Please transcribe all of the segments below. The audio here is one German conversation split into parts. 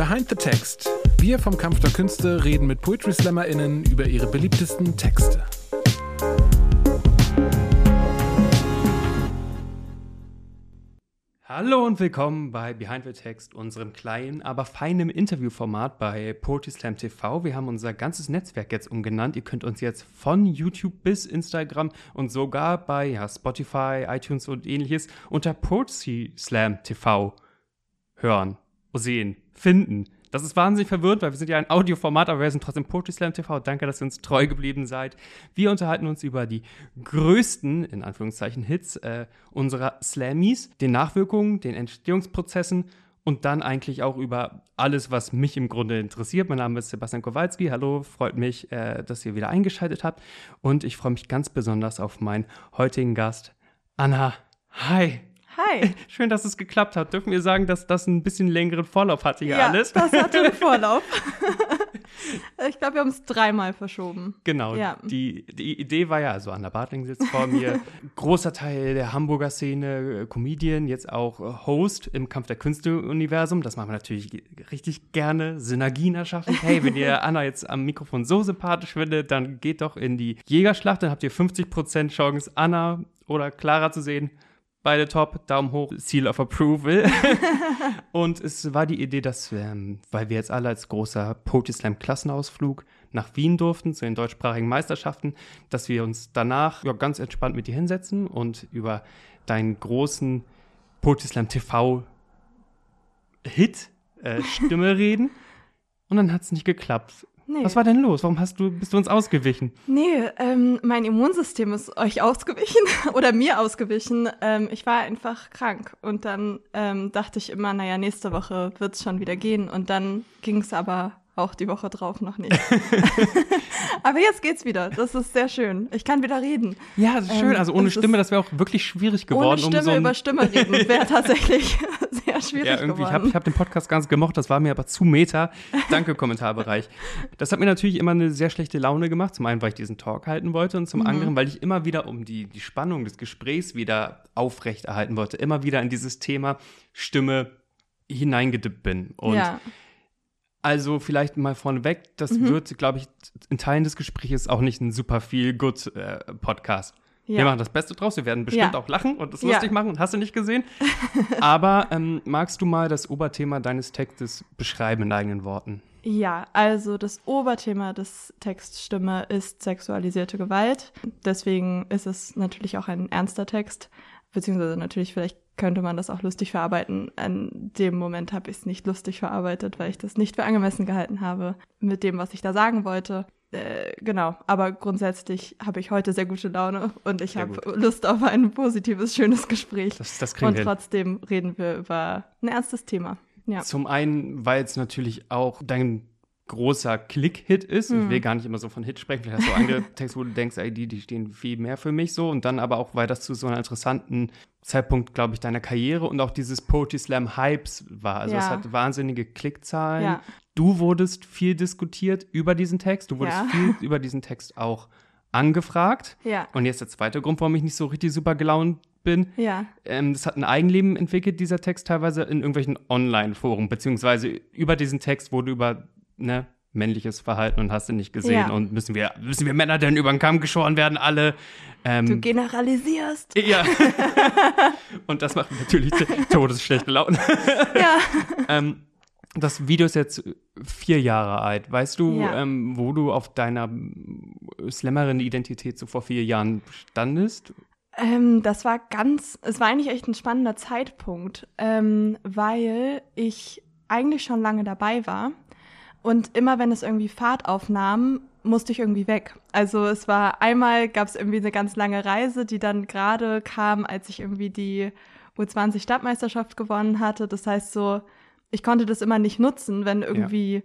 Behind the Text. Wir vom Kampf der Künste reden mit Poetry SlammerInnen über ihre beliebtesten Texte. Hallo und willkommen bei Behind the Text, unserem kleinen, aber feinen Interviewformat bei Poetry Slam TV. Wir haben unser ganzes Netzwerk jetzt umgenannt. Ihr könnt uns jetzt von YouTube bis Instagram und sogar bei ja, Spotify, iTunes und ähnliches unter Poetry Slam TV hören, sehen, finden. Das ist wahnsinnig verwirrend, weil wir sind ja ein Audioformat, aber wir sind trotzdem Poetry Slam TV. Danke, dass ihr uns treu geblieben seid. Wir unterhalten uns über die größten, in Anführungszeichen, Hits äh, unserer Slammies, den Nachwirkungen, den Entstehungsprozessen und dann eigentlich auch über alles, was mich im Grunde interessiert. Mein Name ist Sebastian Kowalski. Hallo, freut mich, äh, dass ihr wieder eingeschaltet habt. Und ich freue mich ganz besonders auf meinen heutigen Gast, Anna. Hi. Hi. Schön, dass es geklappt hat. Dürfen wir sagen, dass das ein bisschen längeren Vorlauf hatte hier ja, alles? das hatte einen Vorlauf. ich glaube, wir haben es dreimal verschoben. Genau. Ja. Die, die Idee war ja, also Anna Bartling sitzt vor mir, großer Teil der Hamburger Szene, äh, Comedian, jetzt auch äh, Host im Kampf der Künste-Universum. Das machen wir natürlich richtig gerne. Synergien erschaffen. Hey, wenn ihr Anna jetzt am Mikrofon so sympathisch findet, dann geht doch in die Jägerschlacht. Dann habt ihr 50% Chance, Anna oder Clara zu sehen. Beide top, Daumen hoch, Seal of Approval. und es war die Idee, dass, ähm, weil wir jetzt alle als großer Poetry Slam Klassenausflug nach Wien durften, zu den deutschsprachigen Meisterschaften, dass wir uns danach ja, ganz entspannt mit dir hinsetzen und über deinen großen Poetry Slam TV Hit äh, Stimme reden. Und dann hat es nicht geklappt. Nee. Was war denn los? Warum hast du, bist du uns ausgewichen? Nee, ähm, mein Immunsystem ist euch ausgewichen oder mir ausgewichen. Ähm, ich war einfach krank und dann ähm, dachte ich immer, naja, nächste Woche wird es schon wieder gehen. Und dann ging es aber auch die Woche drauf noch nicht. Aber jetzt geht's wieder. Das ist sehr schön. Ich kann wieder reden. Ja, das ist schön. Also ohne Stimme, das wäre auch wirklich schwierig geworden. Ohne Stimme um so über Stimme reden wäre tatsächlich sehr schwierig ja, irgendwie. geworden. Ich habe ich hab den Podcast ganz gemocht, das war mir aber zu meta. Danke, Kommentarbereich. Das hat mir natürlich immer eine sehr schlechte Laune gemacht. Zum einen, weil ich diesen Talk halten wollte und zum mhm. anderen, weil ich immer wieder um die, die Spannung des Gesprächs wieder aufrechterhalten wollte. Immer wieder in dieses Thema Stimme hineingedippt bin. Und ja. Also vielleicht mal vorneweg, das mhm. wird, glaube ich, in Teilen des Gesprächs auch nicht ein super viel good äh, Podcast. Ja. Wir machen das Beste draus, wir werden bestimmt ja. auch lachen und es lustig ja. machen, hast du nicht gesehen. Aber ähm, magst du mal das Oberthema deines Textes beschreiben in eigenen Worten? Ja, also das Oberthema des Textstimme ist sexualisierte Gewalt. Deswegen ist es natürlich auch ein ernster Text, beziehungsweise natürlich vielleicht könnte man das auch lustig verarbeiten. An dem Moment habe ich es nicht lustig verarbeitet, weil ich das nicht für angemessen gehalten habe mit dem, was ich da sagen wollte. Äh, genau, aber grundsätzlich habe ich heute sehr gute Laune und ich habe Lust auf ein positives, schönes Gespräch. Das, das kriegen und wir trotzdem reden wir über ein ernstes Thema. Ja. Zum einen, weil es natürlich auch dein großer Klick-Hit ist. Mhm. Ich will hm. gar nicht immer so von Hit sprechen. Vielleicht hast du andere Texte, wo du denkst, ey, die, die stehen viel mehr für mich so. Und dann aber auch, weil das zu so einer interessanten Zeitpunkt, glaube ich, deiner Karriere und auch dieses Poetry Slam Hypes war. Also ja. es hat wahnsinnige Klickzahlen. Ja. Du wurdest viel diskutiert über diesen Text. Du wurdest ja. viel über diesen Text auch angefragt. Ja. Und jetzt der zweite Grund, warum ich nicht so richtig super gelaunt bin. Ja. Ähm, das hat ein Eigenleben entwickelt, dieser Text teilweise in irgendwelchen Online-Foren, beziehungsweise über diesen Text wurde über ne, männliches Verhalten und hast du nicht gesehen. Ja. Und müssen wir, müssen wir Männer denn über den Kamm geschoren werden, alle? Ähm, du generalisierst. Ja. und das macht natürlich todesschlechte Laune. ja. ähm, das Video ist jetzt vier Jahre alt. Weißt du, ja. ähm, wo du auf deiner Slammerin-Identität so vor vier Jahren standest? Ähm, das war ganz, es war eigentlich echt ein spannender Zeitpunkt, ähm, weil ich eigentlich schon lange dabei war und immer wenn es irgendwie Fahrt aufnahm, musste ich irgendwie weg. Also es war einmal gab es irgendwie eine ganz lange Reise, die dann gerade kam, als ich irgendwie die U20 Stadtmeisterschaft gewonnen hatte. Das heißt so, ich konnte das immer nicht nutzen, wenn irgendwie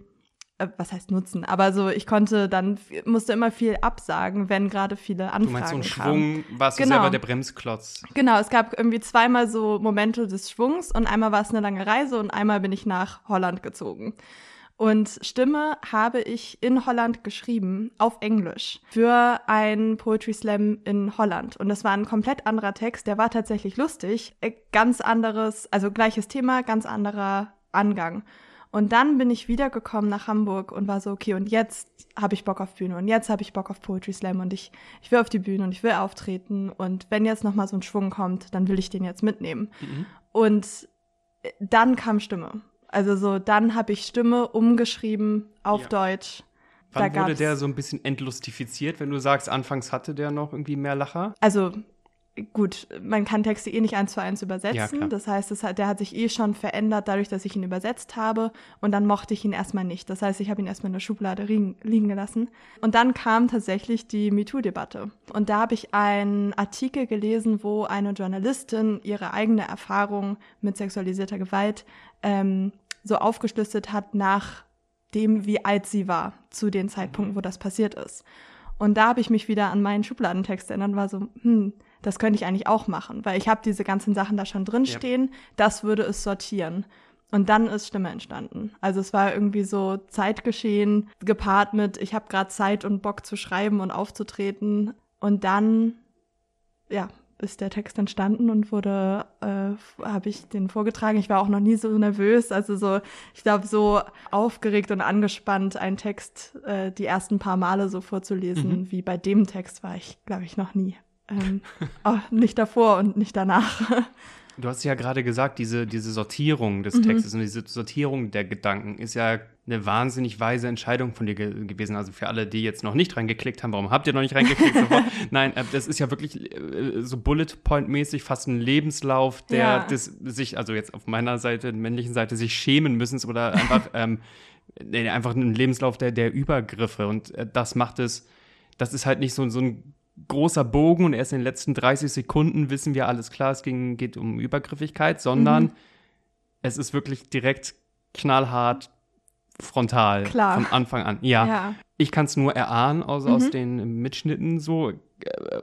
ja. äh, was heißt nutzen, aber so ich konnte dann musste immer viel absagen, wenn gerade viele Anfragen kamen. Du meinst so einen Schwung, warst genau. du selber der Bremsklotz. Genau, es gab irgendwie zweimal so Momente des Schwungs und einmal war es eine lange Reise und einmal bin ich nach Holland gezogen. Und Stimme habe ich in Holland geschrieben, auf Englisch, für ein Poetry Slam in Holland. Und das war ein komplett anderer Text, der war tatsächlich lustig. Äh, ganz anderes, also gleiches Thema, ganz anderer Angang. Und dann bin ich wiedergekommen nach Hamburg und war so, okay, und jetzt habe ich Bock auf Bühne und jetzt habe ich Bock auf Poetry Slam und ich, ich will auf die Bühne und ich will auftreten und wenn jetzt nochmal so ein Schwung kommt, dann will ich den jetzt mitnehmen. Mhm. Und äh, dann kam Stimme. Also so, dann habe ich Stimme umgeschrieben auf ja. Deutsch. Wann da wurde der so ein bisschen entlustifiziert, wenn du sagst, anfangs hatte der noch irgendwie mehr Lacher? Also gut, man kann Texte eh nicht eins zu eins übersetzen. Ja, das heißt, hat, der hat sich eh schon verändert, dadurch, dass ich ihn übersetzt habe. Und dann mochte ich ihn erstmal nicht. Das heißt, ich habe ihn erstmal in der Schublade liegen, liegen gelassen. Und dann kam tatsächlich die MeToo-Debatte. Und da habe ich einen Artikel gelesen, wo eine Journalistin ihre eigene Erfahrung mit sexualisierter Gewalt ähm, so aufgeschlüsselt hat nach dem, wie alt sie war zu den Zeitpunkten, wo das passiert ist. Und da habe ich mich wieder an meinen Schubladentext erinnert und war so, hm, das könnte ich eigentlich auch machen, weil ich habe diese ganzen Sachen da schon drin stehen, ja. das würde es sortieren. Und dann ist Stimme entstanden. Also es war irgendwie so Zeitgeschehen gepaart mit, ich habe gerade Zeit und Bock zu schreiben und aufzutreten. Und dann, ja, ist der Text entstanden und wurde, äh, habe ich den vorgetragen. Ich war auch noch nie so nervös, also so, ich glaube, so aufgeregt und angespannt, einen Text äh, die ersten paar Male so vorzulesen, mhm. wie bei dem Text war ich, glaube ich, noch nie. Ähm, oh, nicht davor und nicht danach. Du hast ja gerade gesagt, diese, diese Sortierung des mhm. Textes und diese Sortierung der Gedanken ist ja eine wahnsinnig weise Entscheidung von dir ge gewesen. Also für alle, die jetzt noch nicht reingeklickt haben, warum habt ihr noch nicht reingeklickt? Nein, äh, das ist ja wirklich äh, so Bullet Point-mäßig fast ein Lebenslauf, der ja. das sich, also jetzt auf meiner Seite, männlichen Seite, sich schämen müssen oder einfach, ähm, einfach ein Lebenslauf der, der Übergriffe. Und äh, das macht es, das ist halt nicht so, so ein großer Bogen und erst in den letzten 30 Sekunden wissen wir alles klar, es ging, geht um Übergriffigkeit, sondern mhm. es ist wirklich direkt knallhart frontal klar. von Anfang an. Ja. ja. Ich kann es nur erahnen aus, mhm. aus den Mitschnitten so. Äh,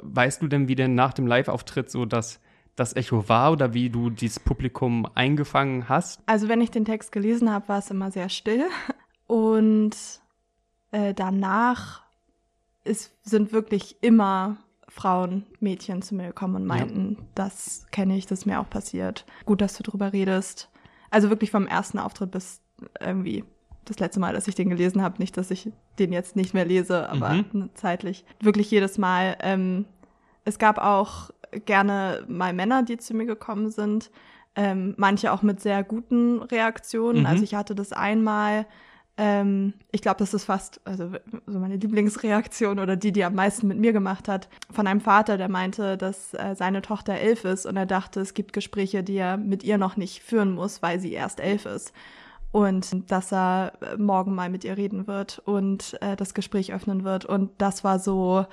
weißt du denn, wie denn nach dem Live-Auftritt so das, das Echo war oder wie du dieses Publikum eingefangen hast? Also wenn ich den Text gelesen habe, war es immer sehr still. Und äh, danach es sind wirklich immer Frauen, Mädchen zu mir gekommen und meinten, ja. das kenne ich, das ist mir auch passiert. Gut, dass du drüber redest. Also wirklich vom ersten Auftritt bis irgendwie das letzte Mal, dass ich den gelesen habe. Nicht, dass ich den jetzt nicht mehr lese, aber mhm. zeitlich. Wirklich jedes Mal. Ähm, es gab auch gerne mal Männer, die zu mir gekommen sind. Ähm, manche auch mit sehr guten Reaktionen. Mhm. Also ich hatte das einmal, ähm, ich glaube, das ist fast also so meine Lieblingsreaktion oder die, die am meisten mit mir gemacht hat, von einem Vater, der meinte, dass äh, seine Tochter elf ist und er dachte, es gibt Gespräche, die er mit ihr noch nicht führen muss, weil sie erst elf ist. Und dass er äh, morgen mal mit ihr reden wird und äh, das Gespräch öffnen wird. Und das war so,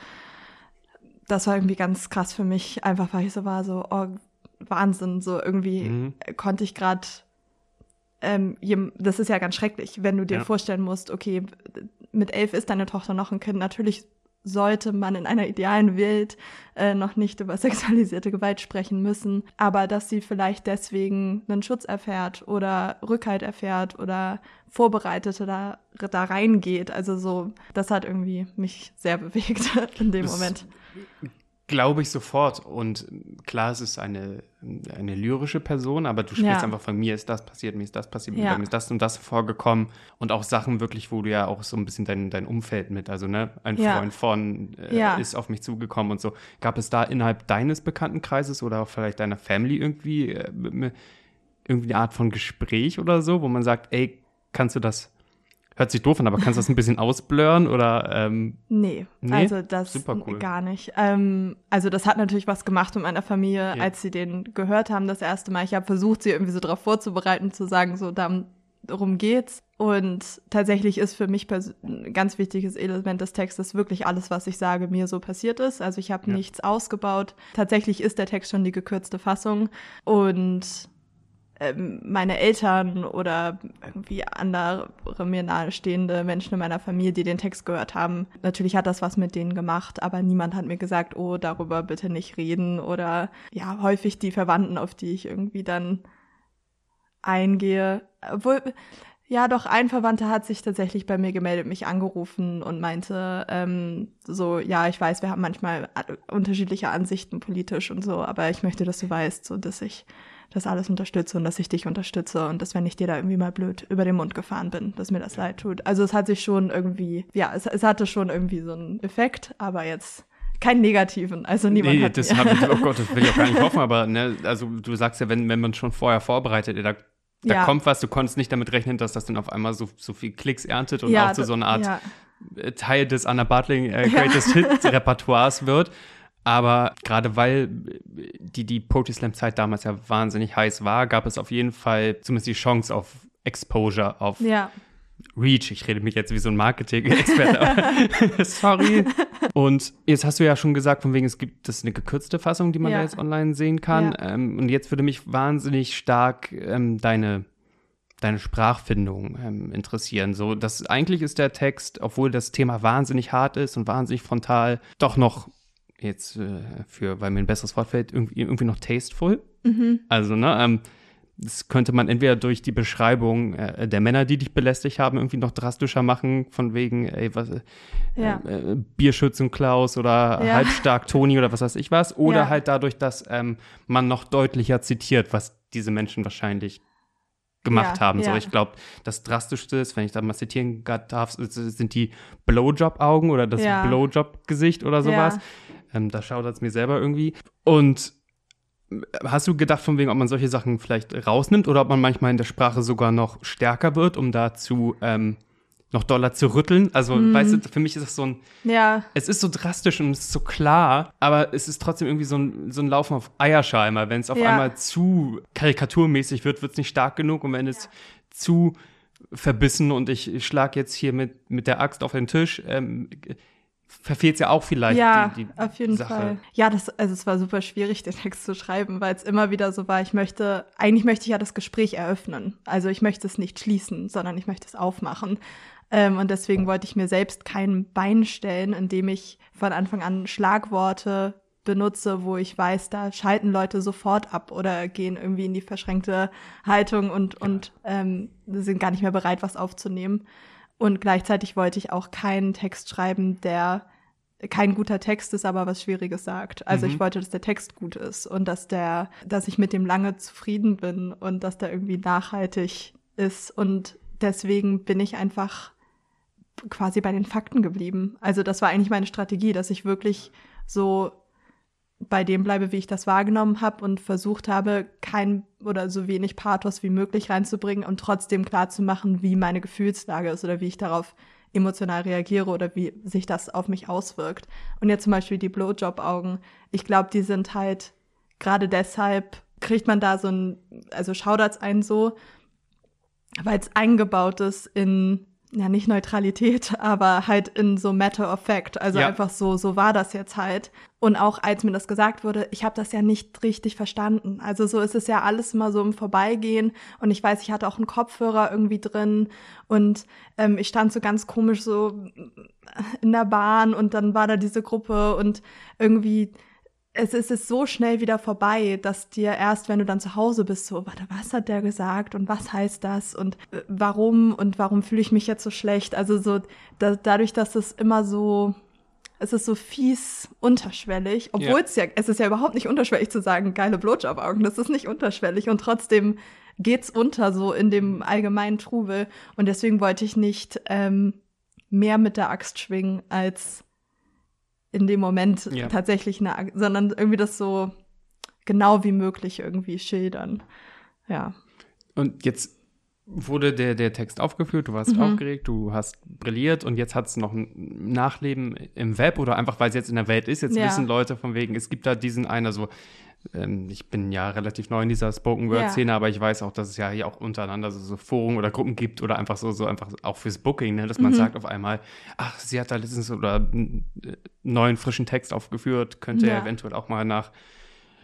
das war irgendwie ganz krass für mich, einfach weil ich so war, so, oh, Wahnsinn, so irgendwie mhm. konnte ich gerade ähm, das ist ja ganz schrecklich, wenn du dir ja. vorstellen musst, okay, mit elf ist deine Tochter noch ein Kind. Natürlich sollte man in einer idealen Welt äh, noch nicht über sexualisierte Gewalt sprechen müssen, aber dass sie vielleicht deswegen einen Schutz erfährt oder Rückhalt erfährt oder Vorbereitete da, da reingeht. Also so, das hat irgendwie mich sehr bewegt in dem das Moment. Glaube ich sofort. Und klar, es ist eine, eine lyrische Person, aber du sprichst ja. einfach von mir ist das passiert, mir ist das passiert, ja. mir ist das und das vorgekommen. Und auch Sachen wirklich, wo du ja auch so ein bisschen dein, dein Umfeld mit, also ne, ein ja. Freund von äh, ist auf mich zugekommen und so. Gab es da innerhalb deines Bekanntenkreises oder auch vielleicht deiner Family irgendwie, äh, irgendwie eine Art von Gespräch oder so, wo man sagt, ey, kannst du das Hört sich doof an, aber kannst du das ein bisschen ausblurren oder? Ähm, nee, nee, also das cool. gar nicht. Ähm, also das hat natürlich was gemacht mit meiner Familie, ja. als sie den gehört haben das erste Mal. Ich habe versucht, sie irgendwie so darauf vorzubereiten, zu sagen, so darum geht's. Und tatsächlich ist für mich ein ganz wichtiges Element des Textes wirklich alles, was ich sage, mir so passiert ist. Also ich habe ja. nichts ausgebaut. Tatsächlich ist der Text schon die gekürzte Fassung und ähm, meine Eltern oder irgendwie andere mir nahestehende Menschen in meiner Familie, die den Text gehört haben. Natürlich hat das was mit denen gemacht, aber niemand hat mir gesagt, oh, darüber bitte nicht reden oder ja, häufig die Verwandten, auf die ich irgendwie dann eingehe. Obwohl, ja, doch ein Verwandter hat sich tatsächlich bei mir gemeldet, mich angerufen und meinte ähm, so, ja, ich weiß, wir haben manchmal unterschiedliche Ansichten politisch und so, aber ich möchte, dass du weißt, so, dass ich das alles unterstütze und dass ich dich unterstütze und dass wenn ich dir da irgendwie mal blöd über den Mund gefahren bin, dass mir das leid tut. Also es hat sich schon irgendwie, ja, es, es hatte schon irgendwie so einen Effekt, aber jetzt keinen negativen. Also niemand nee, hat das habe ich, oh Gott, das will ich auch gar nicht hoffen, aber ne, also du sagst ja, wenn, wenn man schon vorher vorbereitet, da, da Ja. kommt was, du konntest nicht damit rechnen, dass das dann auf einmal so, so viel Klicks erntet und ja, auch zu so einer Art Ja, äh, Teil des Anna Bartling äh, Greatest Hits Repertoires wird. Aber gerade weil äh, die, die Poetry Slam Zeit damals ja wahnsinnig heiß war, gab es auf jeden Fall zumindest die Chance auf Exposure, auf ja, Reach. Ich rede mich jetzt wie so ein Marketing-Experte. Sorry. Und jetzt hast du ja schon gesagt, von wegen, es gibt das eine gekürzte Fassung, die man Ja. da jetzt online sehen kann. Ähm, und jetzt würde mich wahnsinnig stark ähm, deine, deine Sprachfindung ähm, interessieren. So, dass eigentlich ist der Text, obwohl das Thema wahnsinnig hart ist und wahnsinnig frontal, doch noch jetzt äh, für, weil mir ein besseres Wort fällt, irgendwie, irgendwie noch tasteful. mhm. Also, ne, ähm, das könnte man entweder durch die Beschreibung äh, der Männer, die dich belästigt haben, irgendwie noch drastischer machen, von wegen, ey, was, äh, ja, äh, Bierschützen Klaus oder Ja. halbstark Toni oder was weiß ich was. Oder Ja. halt dadurch, dass ähm, man noch deutlicher zitiert, was diese Menschen wahrscheinlich gemacht Ja, haben. So, ja. ich glaube, das Drastischste ist, wenn ich da mal zitieren darf, sind die Blowjob-Augen oder das Ja. Blowjob-Gesicht oder sowas. Ja. Ähm, da schaudert es mir selber irgendwie. Und äh, hast du gedacht, von wegen, ob man solche Sachen vielleicht rausnimmt oder ob man manchmal in der Sprache sogar noch stärker wird, um dazu ähm, noch doller zu rütteln? Also, Mhm. weißt du, für mich ist das so ein, ja, es ist so drastisch und es ist so klar, aber es ist trotzdem irgendwie so ein, so ein Laufen auf Eierscheimer. Wenn es auf Ja. einmal zu karikaturmäßig wird, wird es nicht stark genug und wenn es zu verbissen und ich, ich schlag jetzt hier mit, mit der Axt auf den Tisch, ähm, verfehlt es ja auch vielleicht ja, die, die auf jeden Sache. Fall. Ja, das, also es war super schwierig, den Text zu schreiben, weil es immer wieder so war, ich möchte, eigentlich möchte ich ja das Gespräch eröffnen. Also ich möchte es nicht schließen, sondern ich möchte es aufmachen. Ähm, und deswegen wollte ich mir selbst kein Bein stellen, indem ich von Anfang an Schlagworte benutze, wo ich weiß, da schalten Leute sofort ab oder gehen irgendwie in die verschränkte Haltung und, und ähm, sind gar nicht mehr bereit, was aufzunehmen. Und gleichzeitig wollte ich auch keinen Text schreiben, der kein guter Text ist, aber was Schwieriges sagt. Also Mhm. ich wollte, dass der Text gut ist und dass der, dass ich mit dem lange zufrieden bin und dass der irgendwie nachhaltig ist. Und deswegen bin ich einfach quasi bei den Fakten geblieben. Also das war eigentlich meine Strategie, dass ich wirklich so bei dem bleibe, wie ich das wahrgenommen habe und versucht habe, kein oder so wenig Pathos wie möglich reinzubringen und trotzdem klar zu machen, wie meine Gefühlslage ist oder wie ich darauf emotional reagiere oder wie sich das auf mich auswirkt. Und jetzt zum Beispiel die Blowjob-Augen. Ich glaube, die sind halt gerade deshalb kriegt man da so ein, also schaudert's einen so, weil es eingebaut ist in ja nicht Neutralität, aber halt in so Matter of Fact. Also Ja. einfach so, so war das jetzt halt. Und auch als mir das gesagt wurde, ich habe das ja nicht richtig verstanden. Also so ist es ja alles immer so im Vorbeigehen. Und ich weiß, ich hatte auch einen Kopfhörer irgendwie drin und ähm, ich stand so ganz komisch so in der Bahn und dann war da diese Gruppe und irgendwie es ist es so schnell wieder vorbei, dass dir erst, wenn du dann zu Hause bist, so, warte, was hat der gesagt und was heißt das und äh, warum und warum fühle ich mich jetzt so schlecht? Also so da, dadurch, dass es immer so, es ist so fies unterschwellig, obwohl es ja, es ist ja überhaupt nicht unterschwellig zu sagen, geile Blowjob-Augen, das ist nicht unterschwellig und trotzdem geht's unter so in dem allgemeinen Trubel. Und deswegen wollte ich nicht ähm, mehr mit der Axt schwingen als in dem Moment Ja. tatsächlich eine, sondern irgendwie das so genau wie möglich irgendwie schildern. Ja. Und jetzt wurde der, der Text aufgeführt, du warst Mhm. aufgeregt, du hast brilliert und jetzt hat es noch ein Nachleben im Web oder einfach, weil es jetzt in der Welt ist. Jetzt Ja. wissen Leute von wegen, es gibt da diesen einer so, ähm, ich bin ja relativ neu in dieser Spoken-Word-Szene, aber ich weiß auch, dass es ja hier auch untereinander so, so Foren oder Gruppen gibt oder einfach so, so einfach auch fürs Booking, ne, dass man Mhm. sagt auf einmal, ach, sie hat da letztens oder einen äh, neuen frischen Text aufgeführt, könnte Ja. eventuell auch mal nach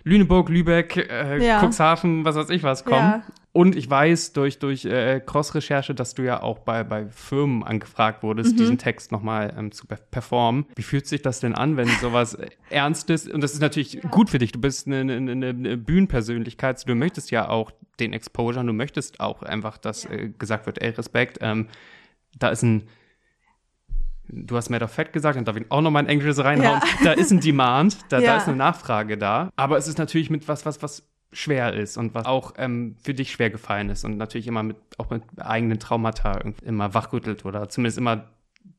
Lüneburg, Lübeck, äh, Ja. Cuxhaven, was weiß ich was kommen. Ja. Und ich weiß durch, durch äh, Cross-Recherche, dass du ja auch bei, bei Firmen angefragt wurdest, Mhm. diesen Text nochmal ähm, zu per performen. Wie fühlt sich das denn an, wenn sowas äh, ernst ist? Und das ist natürlich gut für dich. Du bist eine, eine, eine Bühnenpersönlichkeit. Du möchtest ja auch den Exposure, du möchtest auch einfach, dass äh, gesagt wird, ey, Respekt, ähm, da ist ein Du hast Matter of Fact gesagt, dann darf ich auch noch mal ein Englisches reinhauen. Ja. Da ist ein Demand, da, da Ja. ist eine Nachfrage da. Aber es ist natürlich mit was, was, was schwer ist und was auch ähm, für dich schwer gefallen ist und natürlich immer mit auch mit eigenen Traumata immer wachrüttelt oder zumindest immer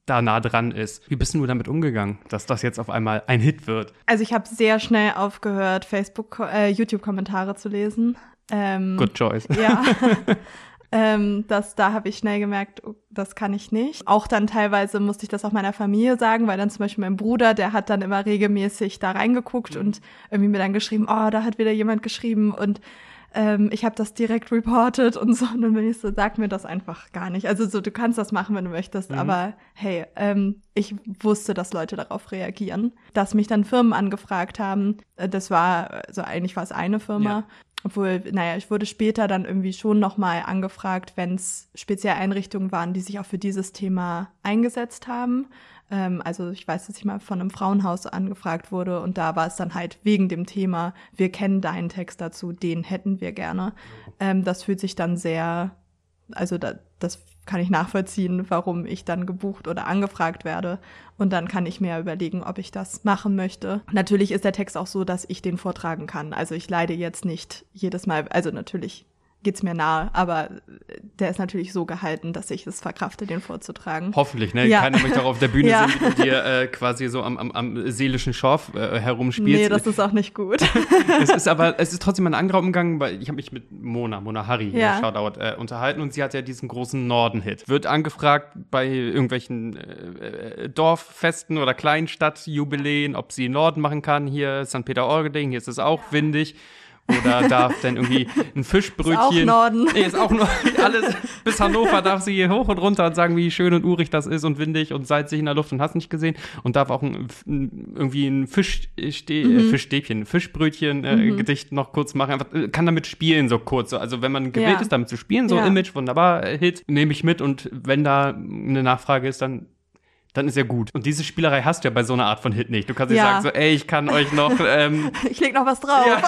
da nah dran ist. Wie bist du damit umgegangen, dass das jetzt auf einmal ein Hit wird? Also ich habe sehr schnell aufgehört, Facebook, äh, YouTube-Kommentare zu lesen. Ähm, Good choice. Ja. ähm, das, da habe ich schnell gemerkt, oh, das kann ich nicht. Auch dann teilweise musste ich das auch meiner Familie sagen, weil dann zum Beispiel mein Bruder, der hat dann immer regelmäßig da reingeguckt mhm. und irgendwie mir dann geschrieben, oh, da hat wieder jemand geschrieben und ähm, ich habe das direkt reported und so. Und dann bin ich so, sag mir das einfach gar nicht. Also so, du kannst das machen, wenn du möchtest, mhm. aber hey, ähm, ich wusste, dass Leute darauf reagieren. Dass mich dann Firmen angefragt haben, äh, das war, also eigentlich war es eine Firma. Ja. Obwohl, naja, ich wurde später dann irgendwie schon nochmal angefragt, wenn es spezielle Einrichtungen waren, die sich auch für dieses Thema eingesetzt haben. Ähm, also ich weiß, dass ich mal von einem Frauenhaus angefragt wurde und da war es dann halt wegen dem Thema, wir kennen deinen Text dazu, den hätten wir gerne. Ähm, das fühlt sich dann sehr, also da, das kann ich nachvollziehen, warum ich dann gebucht oder angefragt werde. Und dann kann ich mir überlegen, ob ich das machen möchte. Natürlich ist der Text auch so, dass ich den vortragen kann. Also ich leide jetzt nicht jedes Mal, also natürlich geht's mir nahe, aber der ist natürlich so gehalten, dass ich es verkrafte, den vorzutragen. Hoffentlich, ne? Ja. Keiner möchte auch auf der Bühne ja. sehen, wie dir äh, quasi so am, am, am seelischen Schorf äh, herumspielst. Nee, das ist auch nicht gut. es ist aber, es ist trotzdem ein anderer Umgang, weil ich habe mich mit Mona, Mona Harry, ja. Shoutout, äh, unterhalten und sie hat ja diesen großen Norden-Hit. Wird angefragt bei irgendwelchen äh, äh Dorffesten oder Kleinstadtjubiläen, ob sie Norden machen kann. Hier St. Peter-Ording, hier ist es auch windig oder darf dann irgendwie ein Fischbrötchen. Ist auch Norden. Nee, ist auch Norden. Alles bis Hannover darf sie hier hoch und runter und sagen, wie schön und urig das ist und windig und salzig in der Luft und hast nicht gesehen und darf auch ein, irgendwie ein Fischste äh, mhm. Fischstäbchen, Fischbrötchen äh, mhm. Gedicht noch kurz machen. Einfach, äh, kann damit spielen so kurz. Also wenn man gewillt ja. ist, damit zu spielen, so ja. Image, wunderbar, äh, Hit, nehme ich mit und wenn da eine Nachfrage ist, dann dann ist ja gut. Und diese Spielerei hast du ja bei so einer Art von Hit nicht. Du kannst nicht ja. sagen so, ey, ich kann euch noch. Ähm, ich leg noch was drauf. Ja.